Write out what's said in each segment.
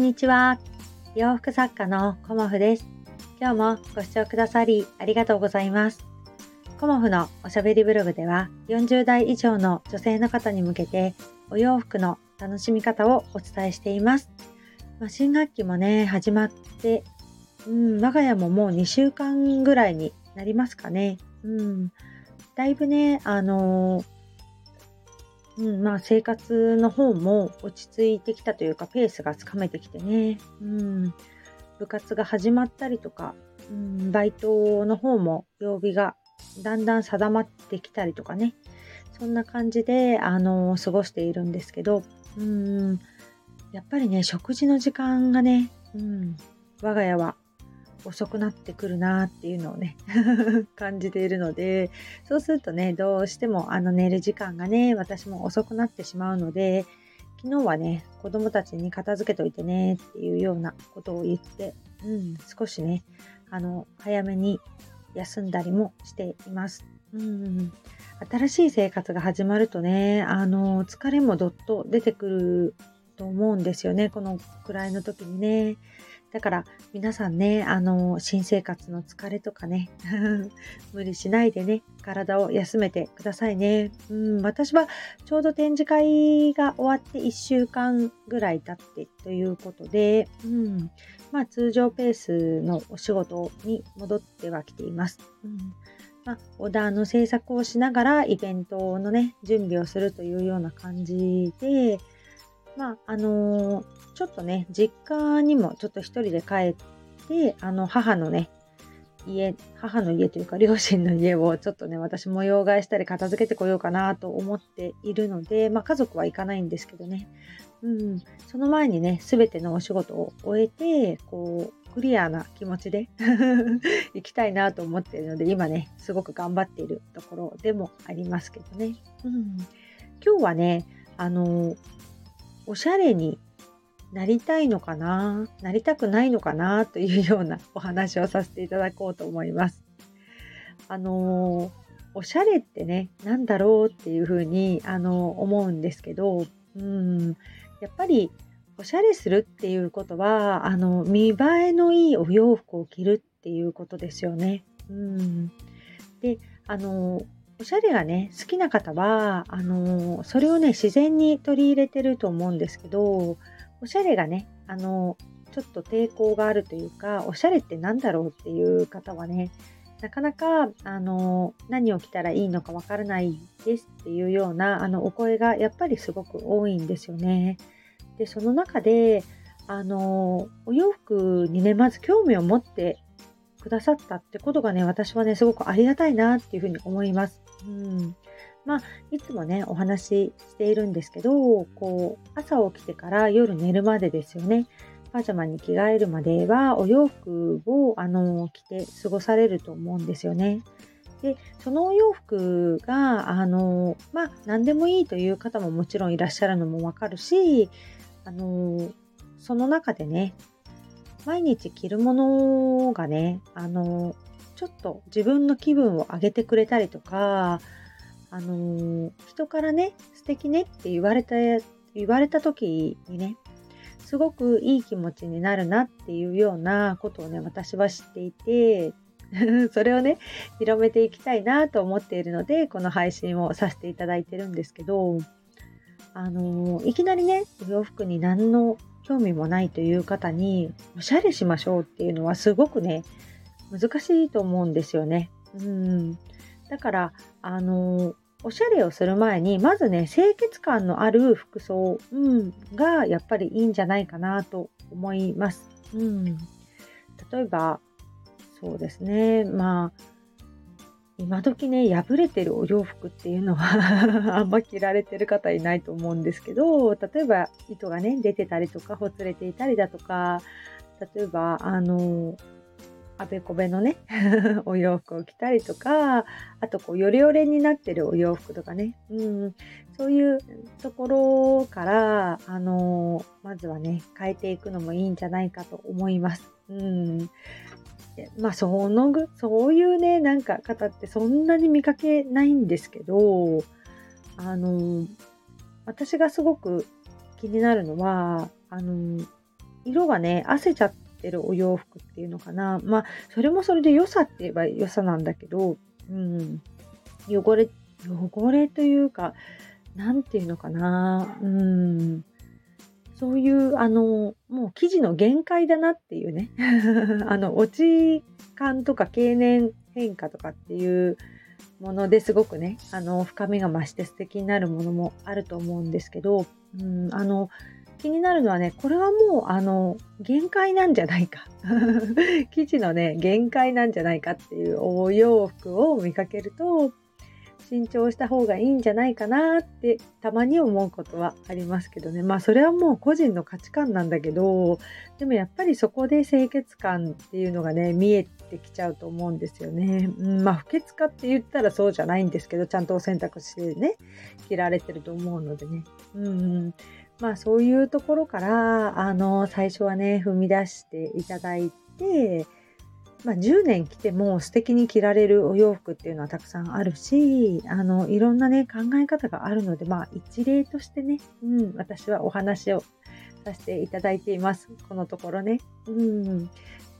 にちは。洋服作家のコモフです。今日もご視聴くださりありがとうございます。コモフのおしゃべりブログでは40代以上の女性の方に向けてお洋服の楽しみ方をお伝えしています。まあ、新学期もね、始まって、うん、我が家ももう2週間ぐらいになりますかね。うん、だいぶね、あのーうん、まあ生活の方も落ち着いてきたというかペースがつかめてきてね、うん、部活が始まったりとか、うん、バイトの方も曜日がだんだん定まってきたりとかね。そんな感じで、あの過ごしているんですけど、うん、やっぱりね食事の時間がね、うん、我が家は遅くなってくるなっていうのをね 感じているのでそうするとねどうしてもあの寝る時間がね私も遅くなってしまうので昨日はね子供たちに片付けといてねっていうようなことを言って、うん、少しねあの早めに休んだりもしています。うん、新しい生活が始まるとねあの疲れもどっと出てくると思うんですよねこのくらいの時にね。だから皆さんね、あの、新生活の疲れとかね、無理しないでね、体を休めてくださいね。うん、私はちょうど展示会が終わって1週間ぐらい経ってということで、うん、まあ通常ペースのお仕事に戻ってはきています。うんまあ、オーダーの制作をしながらイベントのね、準備をするというような感じで、まあ、あのー、ちょっとね、実家にもちょっと一人で帰って、あの、母のね、家、母の家というか両親の家をちょっとね、私模様替えしたり片付けてこようかなと思っているので、まあ家族は行かないんですけどね。うん、その前にね、すべてのお仕事を終えて、こう、クリアな気持ちで 行きたいなと思っているので、今ね、すごく頑張っているところでもありますけどね。うん、今日はね、あの、おしゃれになりたいのかな？なりたくないのかな？というような お話をさせていただこうと思います。あのー、おしゃれってね、何だろうっていうふうに、あのー、思うんですけど、うん、やっぱりおしゃれするっていうことは、あの、見栄えのいいお洋服を着るっていうことですよね。うん。で、あの、おしゃれがね、好きな方は、あの、それをね、自然に取り入れてると思うんですけど、おしゃれがね、あの、ちょっと抵抗があるというか、おしゃれって何だろうっていう方はね、なかなか、あの、何を着たらいいのかわからないですっていうような、あの、お声がやっぱりすごく多いんですよね。で、その中で、あのお洋服にね、まず興味を持ってくださったってことがね、私はね、すごくありがたいなっていうふうに思います。うん。まあ、いつもね、お話ししているんですけど、こう、朝起きてから夜寝るまでですよね。パジャマに着替えるまでは、お洋服を、あの、着て過ごされると思うんですよね。で、そのお洋服が、あの、まあ、何でもいいという方ももちろんいらっしゃるのもわかるし、あの、その中でね、毎日着るものがね、あの、ちょっと自分の気分を上げてくれたりとか、あの人からね、素敵ねって言われた、言われた時にね、すごくいい気持ちになるなっていうようなことをね、私は知っていて、それをね、広めていきたいなと思っているので、この配信をさせていただいてるんですけど、あのいきなりね、お洋服に何の興味もないという方におしゃれしましょうっていうのはすごくね難しいと思うんですよね。うんだからあのおしゃれをする前にまずね清潔感のある服装、うん、がやっぱりいいんじゃないかなと思います。うん、例えばそうですねまあ今時ね、破れてるお洋服っていうのは あんま着られてる方いないと思うんですけど、例えば糸がね、出てたりとか、ほつれていたりだとか、例えば、あの、あべこべのね お洋服を着たりとか、あとこう、ヨレヨレになってるお洋服とかね、うん、そういうところから、あの、まずはね、変えていくのもいいんじゃないかと思います。うん、まあそのぐそういうねなんか方ってそんなに見かけないんですけどあの私がすごく気になるのはあの色がね、汗ちゃってるお洋服っていうのかな。まあ、それもそれで良さって言えば良さなんだけど、うん、汚れ、汚れというか、なんていうのかな。うん、そういう、あの、もう生地の限界だなっていうね。あの、落ち感とか経年変化とかっていうものですごくね、あの、深みが増して素敵になるものもあると思うんですけど、うん、あの、気になるのはね、これはもう、あの、限界なんじゃないか。生地のね、限界なんじゃないかっていうお洋服を見かけると、新調した方がいいんじゃないかなってたまに思うことはありますけどね。まあそれはもう個人の価値観なんだけどでもやっぱりそこで清潔感っていうのがね見えてきちゃうと思うんですよね、うん、まあ不潔かって言ったらそうじゃないんですけどちゃんとお洗濯してね着られてると思うのでね。うん。まあそういうところからあの最初はね踏み出していただいてまあ、10年着ても素敵に着られるお洋服っていうのはたくさんあるしあのいろんなね考え方があるので、まあ、一例としてね、うん、私はお話をさせていただいていますこのところね。うん、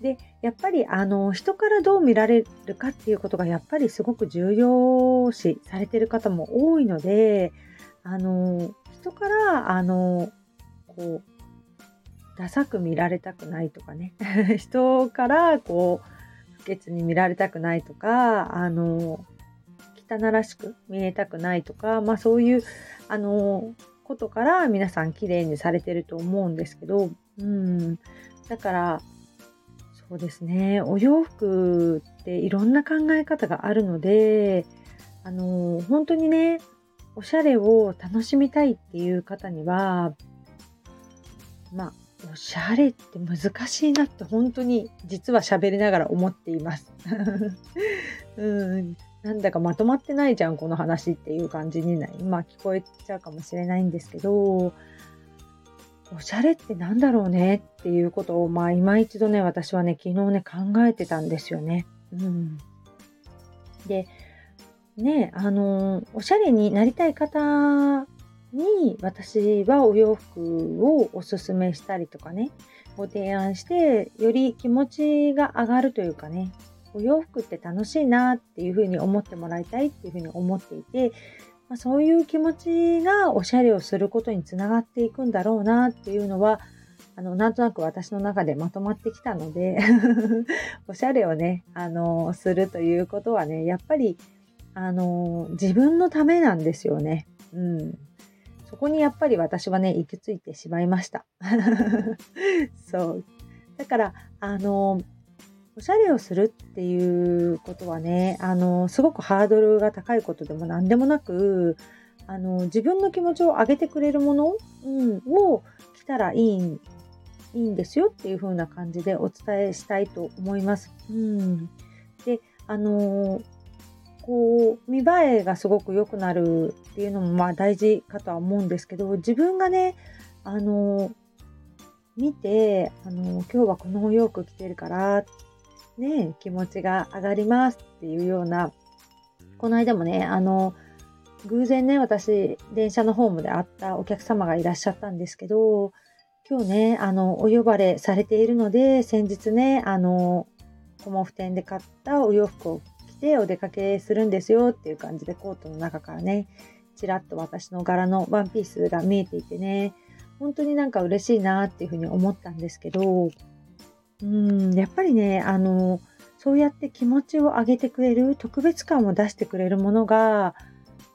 でやっぱりあの人からどう見られるかっていうことがやっぱりすごく重要視されてる方も多いのであの人からあのこうダサく見られたくないとかね。人からこう不潔に見られたくないとかあの汚らしく見えたくないとかまあそういうあのことから皆さん綺麗にされてると思うんですけどうん。だからそうですね。お洋服っていろんな考え方があるのであの本当にねおしゃれを楽しみたいっていう方にはまあおしゃれって難しいなって本当に実は喋りながら思っています。うんなんだかまとまってないじゃんこの話っていう感じになまあ聞こえちゃうかもしれないんですけどおしゃれってなんだろうねっていうことをまあ今一度ね私はね昨日ね考えてたんですよね。うん、でねあのおしゃれになりたい方に私はお洋服をおすすめしたりとかねご提案してより気持ちが上がるというかねお洋服って楽しいなっていうふうに思ってもらいたいっていうふうに思っていて、まあ、そういう気持ちがおしゃれをすることにつながっていくんだろうなっていうのはあのなんとなく私の中でまとまってきたので おしゃれをねあのするということはねやっぱりあの自分のためなんですよね。うんそこにやっぱり私はね、行き着いてしまいました。そう。だから、あの、おしゃれをするっていうことはね、あの、すごくハードルが高いことでも何でもなく、あの、自分の気持ちを上げてくれるもの、うん、を着たらいいいいんですよっていう風な感じでお伝えしたいと思います。うん、で、あのこう見栄えがすごく良くなるっていうのもまあ大事かとは思うんですけど自分がねあの見てあの今日はこのお洋服着てるからね気持ちが上がりますっていうようなこの間もねあの偶然ね私電車のホームで会ったお客様がいらっしゃったんですけど今日ねあのお呼ばれされているので先日ねあのコモフ店で買ったお洋服をてお出かけするんですよっていう感じでコートの中からね、ちらっと私の柄のワンピースが見えていてね、本当になんか嬉しいなっていうふうに思ったんですけど、うん、やっぱりね、あの、そうやって気持ちを上げてくれる、特別感を出してくれるものが、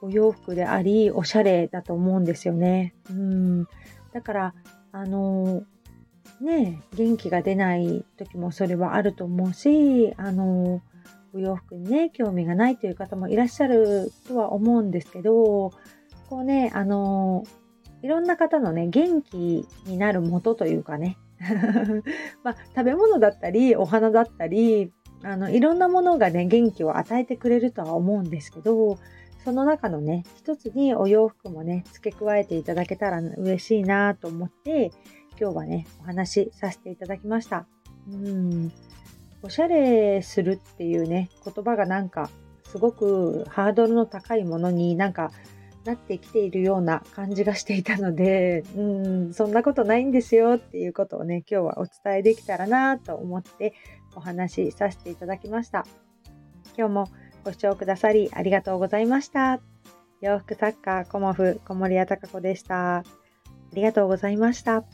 お洋服であり、おしゃれだと思うんですよね。うん。だから、あの、ね、元気が出ない時もそれはあると思うし、あの、お洋服にね、興味がないという方もいらっしゃるとは思うんですけど、こうね、あのいろんな方のね、元気になる元というかね、まあ、食べ物だったり、お花だったり、あの、いろんなものがね、元気を与えてくれるとは思うんですけど、その中のね、一つにお洋服もね、付け加えていただけたら嬉しいなと思って、今日はね、お話しさせていただきました。うんおしゃれするっていうね、言葉がなんかすごくハードルの高いものになんかなってきているような感じがしていたので、うん、そんなことないんですよっていうことをね、今日はお伝えできたらなと思ってお話しさせていただきました。今日もご視聴くださりありがとうございました。洋服作家コモフ小森屋隆子でした。ありがとうございました。